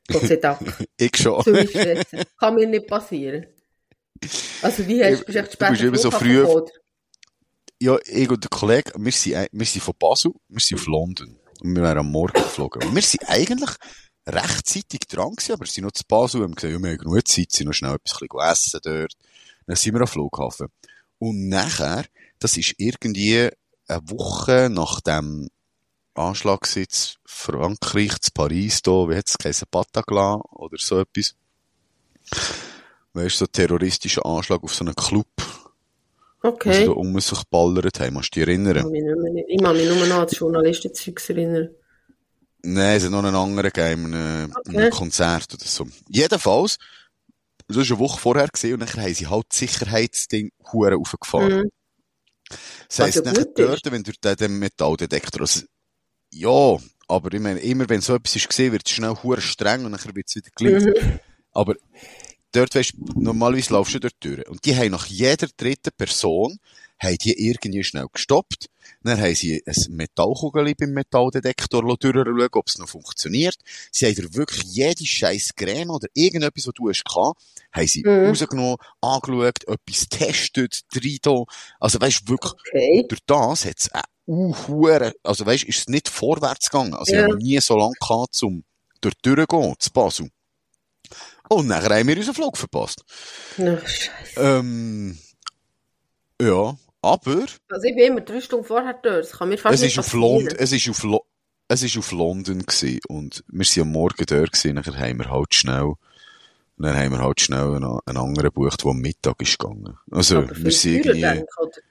Gott sei Dank. Ich schon. Zu weit stressen. Kann mir nicht passieren. Also wie hast du, bist du Du bist immer so früh- ja, ich und der Kollege, wir sind, wir sind von Basel, wir sind auf London. Und wir wären am Morgen geflogen. Und wir sind eigentlich rechtzeitig dran gewesen, aber wir sind noch zu Basel, haben gesagt, ja, wir haben genug Zeit, sind noch schnell etwas essen dort. Dann sind wir am Flughafen. Und nachher, das ist irgendwie eine Woche nach dem Anschlagssitz Frankreich zu Paris, da, wie hat's geheißen, Bataclan oder so etwas. Weißt du, so ein terroristischer Anschlag auf so einen Club, wo sie Okay. da um sich ballert haben. Musst du dich erinnern? Kann mich nicht mehr- Ich kann mich nur noch an das Journalistenzeug erinnern. Nein, es hat noch einen anderen gegeben, in einem, in Okay. einem Konzert oder so. Jedenfalls, das war eine Woche vorher gewesen, und dann haben sie halt das Sicherheitsding hure aufgefahren. Mhm. Das heisst, nachher dort, wenn den, den Metalldetektor, also, ja, aber ich meine, immer wenn so etwas ist gesehen, wird es schnell hure streng und dann wird es wieder gleich. Mhm. Aber dort, weisst, normalerweise laufst du dort durch. Und die haben nach jeder dritten Person, haben die irgendwie schnell gestoppt. Dann haben sie ein Metallkugel beim Metalldetektor durchschauen, ob es noch funktioniert. Sie haben dir wirklich jede scheiß Creme oder irgendetwas, was du hast gehabt, haben sie Mhm. rausgenommen, angeschaut, etwas getestet, drin da. Also weisst, wirklich, Okay. durch das hat es uh, hure- also weisst, ist es nicht vorwärts gegangen. Also ich Ja. habe noch nie so lange gehabt, um dort durchzugehen, zu Basel. Und nachher haben wir unseren Flug verpasst. Ach, Scheiße. Ähm, ja, aber Also ich bin immer drei Stunden vorher dort. Das kann mir fast es nicht ist auf. London, es ist auf Lo es war auf London gewesen, und wir waren am Morgen dort gewesen, nachher haben wir halt schnell, dann haben wir halt schnell einen, einen anderen gebucht, der am Mittag ist gegangen. Also, Aber wir sind irgendwie, denke ich?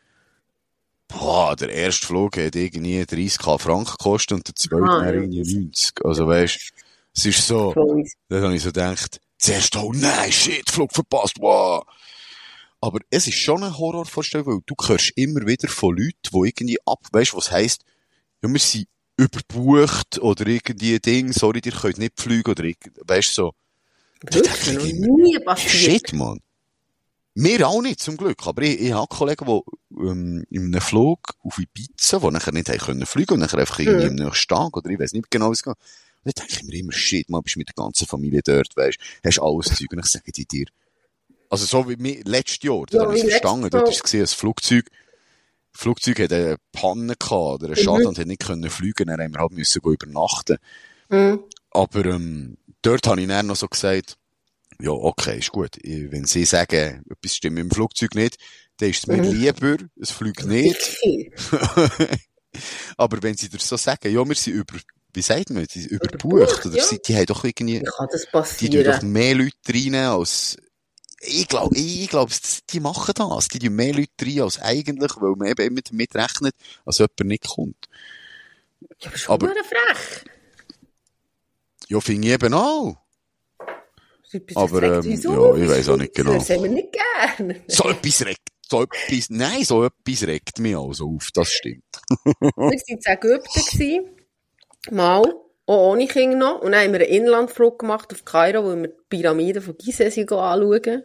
Boah, der erste Flug hat irgendwie 30k Franken gekostet und der zweite Ah, irgendwie 90. Also weisst, es ist so, dann habe ich so gedacht, zuerst, oh nein, shit, Flug verpasst, wow. Aber es ist schon eine Horrorvorstellung, weil du hörst immer wieder von Leuten, die irgendwie ab, weißt du, was heisst, ja, wir sind überbucht oder irgendwie ein Ding, sorry, ihr könnt nicht fliegen oder weißt du, so. Ich immer, nie passiert. Shit, man. Wir auch nicht, zum Glück. Aber ich, ich habe Kollegen, die ähm, in einem Flug auf Ibiza, die nachher nicht haben können fliegen und nachher einfach irgendwie Mhm. am nächsten Tag oder ich weiß nicht genau, wie es geht. Und dann denke ich mir immer, shit, man, bist mit der ganzen Familie dort, weißt, hast alles Zeug. Und ich sage die dir, also so wie mir, letztes Jahr, da Ja, habe ich es verstanden, dort ist es gesehen, ein Flugzeug, Flugzeug hat eine Panne gehabt oder einen Schaden und hat nicht können fliegen, dann haben wir halt müssen übernachten. Mhm. Aber ähm, dort habe ich dann noch so gesagt, ja, okay, ist gut. Wenn sie sagen, etwas stimmt dem Flugzeug nicht, dann ist es mir Mhm. lieber, es fliegt nicht. Aber wenn sie dir so sagen, ja, wir sind über, wie sagt man, sind überbucht, oder ja. sie, die haben doch irgendwie, das die tun doch mehr Leute rein als, ich glaube, ich glaube, die machen das. Die tun mehr Leute rein als eigentlich, weil man eben immer damit rechnet, als jemand nicht kommt. Ja, aber aber- schon frech. Ja, finde ich eben auch. Aber, ähm, ja, ich weiss auch nicht genau. Das haben wir nicht gern. So etwas regt, so etwas, nein, so etwas regt mich also auf, das stimmt. Wir waren in Ägypten. gewesen. Mal. Auch ohne Kinder noch. Und dann haben wir einen Inlandflug gemacht auf Kairo, wo wir die Pyramiden von Gizeh anschauen.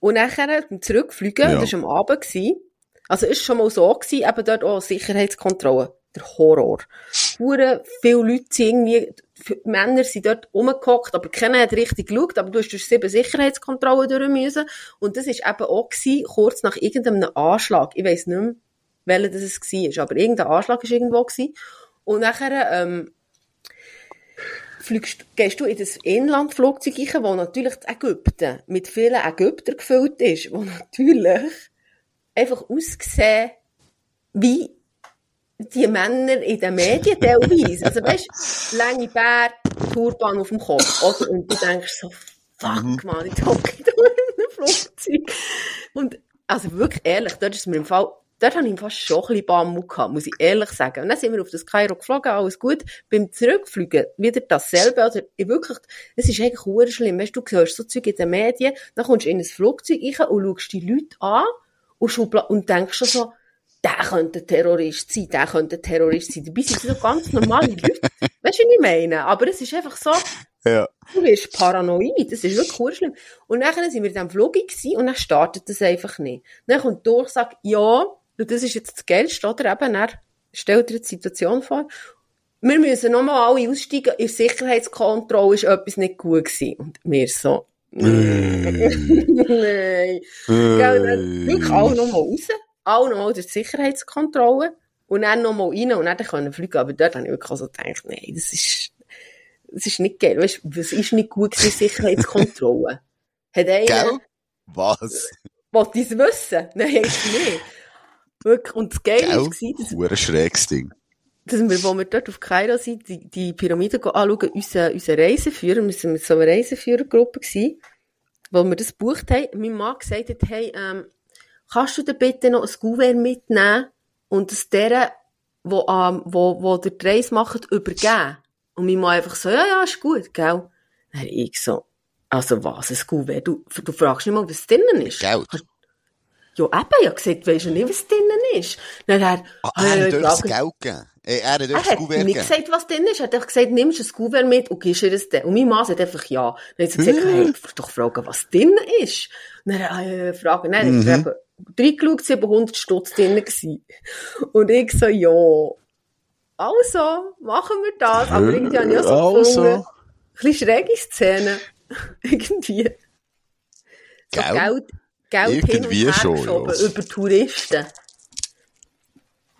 Und nachher beim Zurückfliegen, Ja. das war am Abend, gewesen. also ist schon mal so gewesen, eben dort auch Sicherheitskontrolle. Der Horror. Hure viele Leute sind irgendwie, Männer sind dort rumgehockt, aber keiner hat richtig geschaut, aber du hast durch sieben Sicherheitskontrollen durch müssen. Und das ist eben auch gewesen, kurz nach irgendeinem Anschlag. Ich weiss nicht mehr, welcher das war, aber irgendein Anschlag war irgendwo gewesen. Und nachher, ähm, fliegst, gehst du in das Inlandflugzeug rein, wo natürlich Ägypten mit vielen Ägyptern gefüllt ist, wo natürlich einfach aussehen wie die Männer in den Medien teilweise. Also weißt, lange Bär, Turban auf dem Kopf. Oder? Und du denkst so, fuck man, ich hocke da in einem Flugzeug. Und also wirklich ehrlich, dort ist mir im Fall, dort habe ich fast schon ein bisschen Bammel gehabt, muss ich ehrlich sagen. Und dann sind wir auf das Kairo geflogen, alles gut. Beim Zurückfliegen wieder dasselbe. Also ich wirklich, es ist eigentlich hure schlimm. Weißt du, du hörst so Zeug in den Medien, dann kommst du in ein Flugzeug rein und schaust die Leute an und, und denkst schon so, der könnte ein Terrorist sein, der könnte ein Terrorist sein. Dabei sind sie so ganz normale Leute. Weißt du, was ich meine? Aber es ist einfach so, Ja. du wirst paranoid. Das ist wirklich schlimm. Und dann sind wir in diesem Flug und dann startet das einfach nicht. Dann kommt die Durchsage, ja, und das ist jetzt das Geilste, oder? Eben, er stellt dir die Situation vor. Wir müssen nochmal alle aussteigen. In Sicherheitskontrolle ist etwas nicht gut gewesen. Und wir so, nein. Gell, dann wirklich alle nochmal raus. Alle nochmal durch die Sicherheitskontrolle. Und dann nochmal rein und dann können fliegen. Aber dort habe ich wirklich auch so gedacht, nein, das ist, das ist nicht geil. Weißt du, was ist nicht gut gewesen, Sicherheitskontrolle? Hat einer, Gell? Was? wollte ich es wissen? Nein, ist nicht. Wirklich. Und das Geile Gell? war, dass, Hure schräges Ding. dass wir, wo wir dort auf Kairo sind, die, die Pyramiden go anschauen, unser, unser Reiseführer, wir sind mit so einer Reiseführergruppe gewesen, wo wir das gebucht haben, mein Mann gesagt hat, hey, ähm, kannst du dir bitte noch ein Kuvert mitnehmen und es deren, wo, ähm, wo, wo der die Reise macht, übergeben? Und mein Mann einfach so, ja, ja, ist gut, gell? Dann ich so, also was, ein Kuvert? Du, du fragst nicht mal, was drinnen ist. Geld. Ja, eben, ich hab gesagt, weisst du nicht, was drinnen ist? Dann hat Ah, er, er äh, hat euch das Geld gegeben. Äh, Er hat euch er das hat Kuvert nicht gesagt, was drin ist. Er hat einfach gesagt, nimmst du ein Kuvert mit und gibst ihr das dann. Und meine Mann sagt einfach ja. Dann hat sie gesagt, hey, doch fragen, was drin ist. Und dann, äh, fragen, nein, Mhm. er hat reingeschaut, 700 Stutz drin gewesen. Und ich so, ja. Also, machen wir das. Aber irgendwie habe ich auch so Also. gefunden, ein bisschen schräge Szene. irgendwie. So Gell? Geld, Geld hin und Irgendwie her schon, geschoben ja. über Touristen.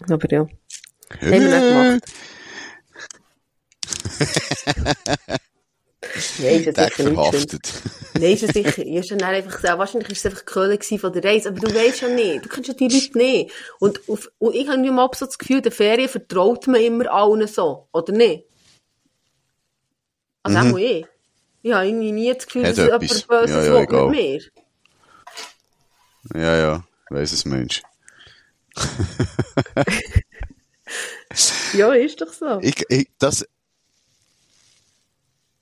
Aber ja. Haben wir nicht gemacht. Nein, ist ja sicher nicht verhaftet. Nein, ist es sicher. Ist dann einfach so, wahrscheinlich ist es einfach Köln von der Reise. Aber du weißt ja nicht. Du kennst ja die Leute nicht. Und, auf, und ich habe immer so das Gefühl, der Ferien vertraut man immer allen so. Oder nicht? Also auch ich. Ich habe irgendwie nie das Gefühl, Hat dass jemand. Böses Ja, ja, will mit mir. Ja, ja, es Mensch. Ja, ist doch so. Ich, ich, das,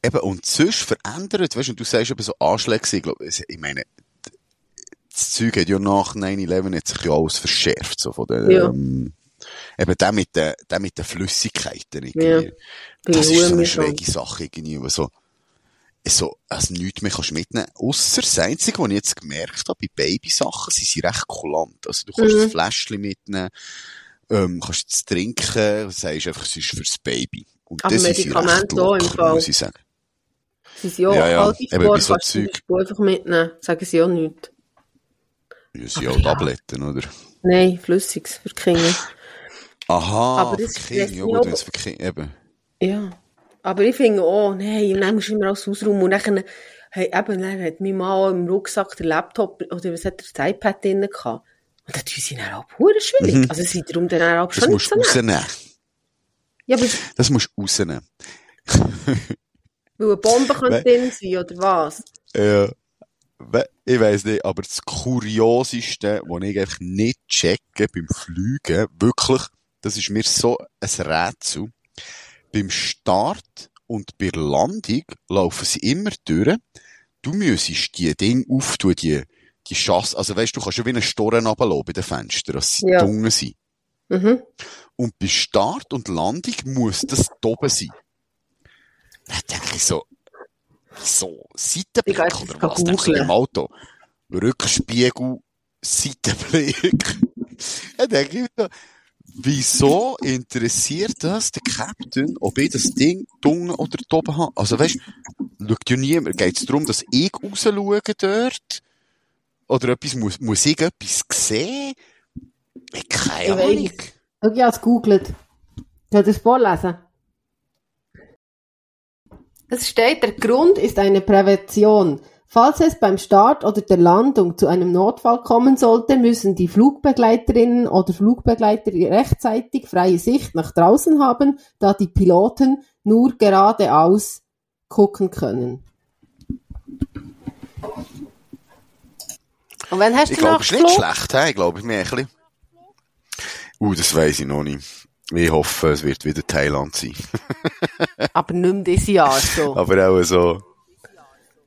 eben, und sonst verändert, weißt du, und du sagst eben so Anschläge, ich glaube, ich meine, das Zeug hat ja nach 9-11 hat sich ja alles verschärft, so von den, Ja. ähm, eben der mit den, der mit den Flüssigkeiten, irgendwie. Ja. Das ist so eine schräge Sache, irgendwie, so, so, also nichts mehr kannst mitnehmen. Ausser das Einzige, was ich jetzt gemerkt habe, bei Babysachen, sie sind recht kulant. Also du kannst Mhm. ein Fläschchen mitnehmen, ähm, kannst es trinken, sagst einfach, es ist fürs Baby. Und Aber das sie Medikamente auch im Fall. muss ich sagen. Sie sind ja, Ja, ja. alte Sport so kannst du Zeug. Beispiel einfach mitnehmen. Sagen sie auch nicht. Ja, sind ja. Tabletten, oder? Nein, Flüssiges für die Kinder. Aha, Aber das für Kinder, ja gut, wenn es für Kinder, eben. Ja. Aber ich finde auch, nein, und dann musst du immer alles ausräumen. Und dann, hey, eben, dann hat mein Mann im Rucksack den Laptop, oder was hat er, das iPad drin gehabt. Und dann tun sie dann auch pure schwierig. Also, sie darum dann auch Mhm. Das schon nicht musst so du rausnehmen. Ja, aber, Das musst du rausnehmen. weil eine Bombe We- drin sein, oder was? Ja. Ich weiss nicht, aber das Kurioseste, was ich einfach nicht checke beim Fliegen, wirklich, das ist mir so ein Rätsel. Beim Start und bei der Landung laufen sie immer durch. Du müsstest die Dinge auftun, die, die Chasse, also weißt du, du kannst ja wie einen Storen runterlassen bei den Fenstern, dass sie Ja. dunkel sind. Mhm. Und bei Start und Landung muss das da oben sein. Dann denke ich so, so, Seitenblick oder was? Denkst du im Auto? Rückspiegel, Seitenblick. Dann denke ich mir, wieso interessiert das den Captain, ob ich das Ding dunkel oder oben habe? Also weißt du, schaut ja niemand, geht es darum, dass ich raus schaue dort? Oder etwas, muss, muss ich etwas sehen? Ich keine Ich Ahnung. Schau, ich habe es gegoogelt. Soll ich das vorlesen? Es steht, der Grund ist eine Prävention. Falls es beim Start oder der Landung zu einem Notfall kommen sollte, müssen die Flugbegleiterinnen oder Flugbegleiter rechtzeitig freie Sicht nach draußen haben, da die Piloten nur geradeaus gucken können. Und wann hast Ich du glaube, noch es ist nicht schlecht, he? ich glaube, mir ein bisschen. Uh, das weiss ich noch nicht. Ich hoffe, es wird wieder Thailand sein. Aber nicht mehr dieses Jahr so. Aber auch so.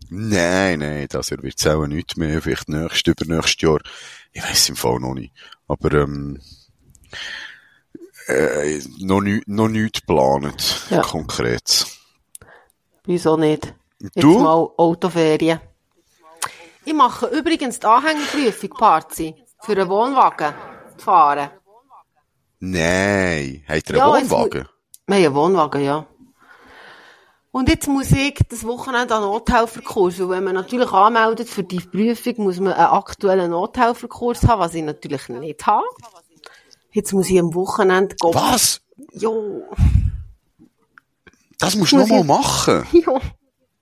Nein, nein, das Jahr wird es auch nicht mehr. Vielleicht nächstes, übernächstes Jahr. Ich weiss im Fall noch nicht. Aber, ähm, äh, noch nicht, noch nicht geplant. Ja. Konkret. Wieso nicht? Jetzt Du? mal Autoferien. Ich mache übrigens die Anhängerprüfung, Parzi, für einen Wohnwagen zu fahren. Nein. Habt ihr einen Ja, Wohnwagen? Wir haben einen Wohnwagen, ja. Und jetzt muss ich das Wochenende an Nothelferkurs, weil wenn man natürlich anmeldet für die Prüfung, muss man einen aktuellen Nothelferkurs haben, was ich natürlich nicht habe. Jetzt muss ich am Wochenende gehen. Was? Jo, Das musst du Muss noch mal ich- machen. jo.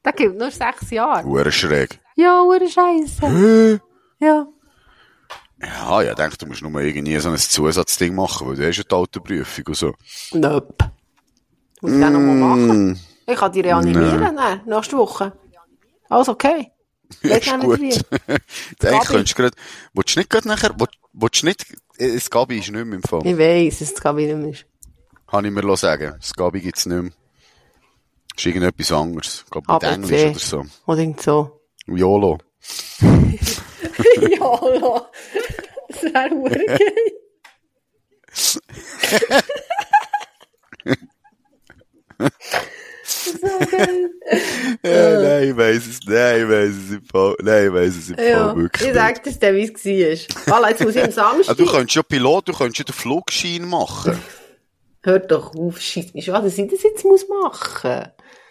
Das gilt nur sechs Jahre. Hure schräg. Ja, ure Scheisse. Ja. Ja, ja, ich denke, du musst nur irgendwie so ein Zusatzding machen, weil du hast ja die Autoprüfung und so. Nope. Muss ich dann noch mal machen. Ich kann die reanimieren, nein, nächste Woche. Alles okay. Leg ist gut. Eigentlich Gabi. könntest du grad, willst du nicht grad nachher, willst, willst du nicht, das Gabi ist nicht mehr im Fall. Ich weiss, dass es gar nicht mehr ist. Kann ich mir sagen. Das Gabi gibt's nicht mehr. Das ist irgendetwas anderes. Gabi ABC. Englisch oder so. Oder irgend so. YOLO. ja, ja. Das wäre wirklich. Ja, nein, ich weiss es, nein, ich weiss es im Fall, nein, ich weiss es im Ja, Fall wirklich ich sag dir, dann, wie es war. Voilà, jetzt muss ich am Samstag. du könntest ja Pilot, du könntest ja den Flugschein machen. Hört doch auf, scheiss mich an, dass ich das jetzt muss machen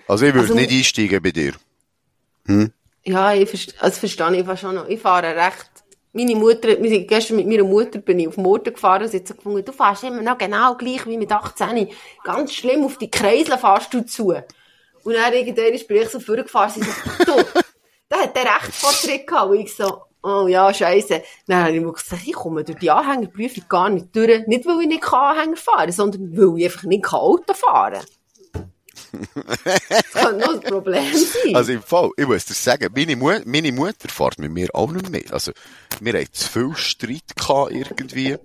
Also ich würde Also- nicht einsteigen bei dir. Ja, ich verstehe, also verstehe ich fast schon noch. Ich fahre recht. Meine Mutter, wir sind gestern mit meiner Mutter bin ich auf Murten gefahren und sie hat so gefunden, du fährst immer noch genau gleich wie mit 18. Ganz schlimm, auf die Kreisel fährst du zu. Und dann irgendwann bin ich so vorgefahren, sie so, du, Da hat der Rechtsvortritt gehabt. Und ich so, oh ja, scheisse. Dann habe ich gesagt, ich komme durch die Anhängerprüfung gar nicht durch. Nicht, weil ich nicht Anhänger fahren kann, sondern weil ich einfach nicht Auto fahren kann. Das kann noch ein Problem sein. Also im Fall, ich muss dir sagen, meine, Mu meine Mutter fährt mit mir auch nicht mehr. Also, wir haben zu viel Streit gehabt irgendwie.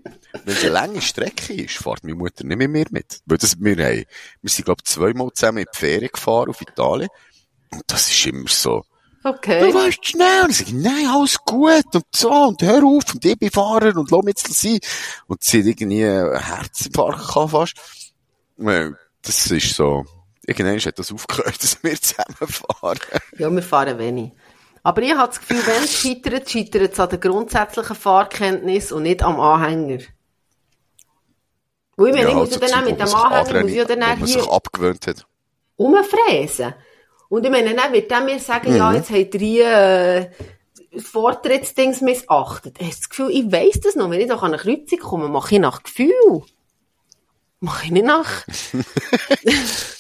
Wenn es eine lange Strecke ist, fährt meine Mutter nicht mit mir mit. Weil das, wir haben, wir sind, glaube ich, zweimal zusammen in die Ferien gefahren auf Italien. Und das ist immer so, Okay. du weißt schnell. Und ich sage, nein, alles gut und so, und hör auf, und ich bin Fahrer, und lass mich jetzt sein. Und sie hat irgendwie einen Herzinfarkt gehabt fast. Äh, Das ist so, irgendwann hat das aufgehört, dass wir zusammenfahren. Ja, wir fahren wenig. Aber ich habe das Gefühl, wenn es scheitert, scheitert es an der grundsätzlichen Fahrkenntnis und nicht am Anhänger. Weil ich meine, ich ja dann auch mit dem Anhänger, muss ich dann hier sich abgewöhnt hat. rumfräsen. Und ich meine, dann wird der mir sagen, ja, jetzt ihr hier, äh, Vortrittsdings missachtet. Hast du das Gefühl, ich weiss das noch, wenn ich doch an eine Kreuzung komme, mache ich nach Gefühl. Mache ich nicht nach.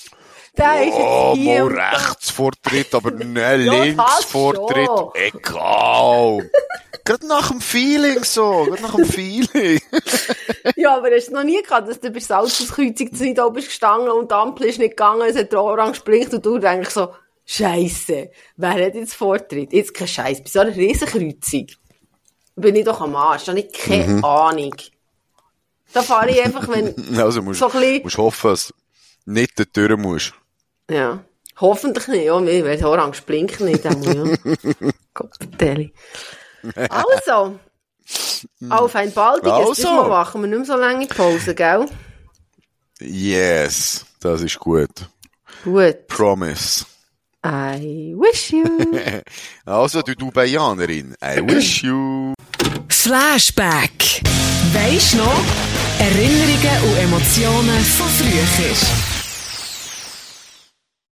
der ist Oh, jetzt hier. da. Rechtsvortritt, aber nein, Ja, Linksvortritt. Egal. Gerade nach dem Feeling so, gerade nach dem Feeling. Ja, aber hast du noch nie gehabt, dass du bei Salzkreuzung zu da bist gestanden und die Ampel ist nicht gegangen, es hat Orange blinkt und du denkst so, Scheisse, wer hat jetzt Vortritt? Jetzt kein Scheiß, bei so einer Riesenkreuzung bin ich doch am Arsch, da habe ich keine Mhm. Ahnung. Da fahre ich einfach, wenn, Also musst, So ein bisschen- musst hoffen, dass du nicht dort durch musst. Ja, hoffentlich nicht, ja, weil Orange blinkt nicht, dann ja. Gott, Deli. Also, auf ein baldiges, Also. diesmal machen wir nicht mehr so lange Pause, gell? Yes, das ist gut. Gut. Promise. I wish you. Also, du Dubaianerin, I wish you. Flashback. Weisst noch? Erinnerungen und Emotionen von früher.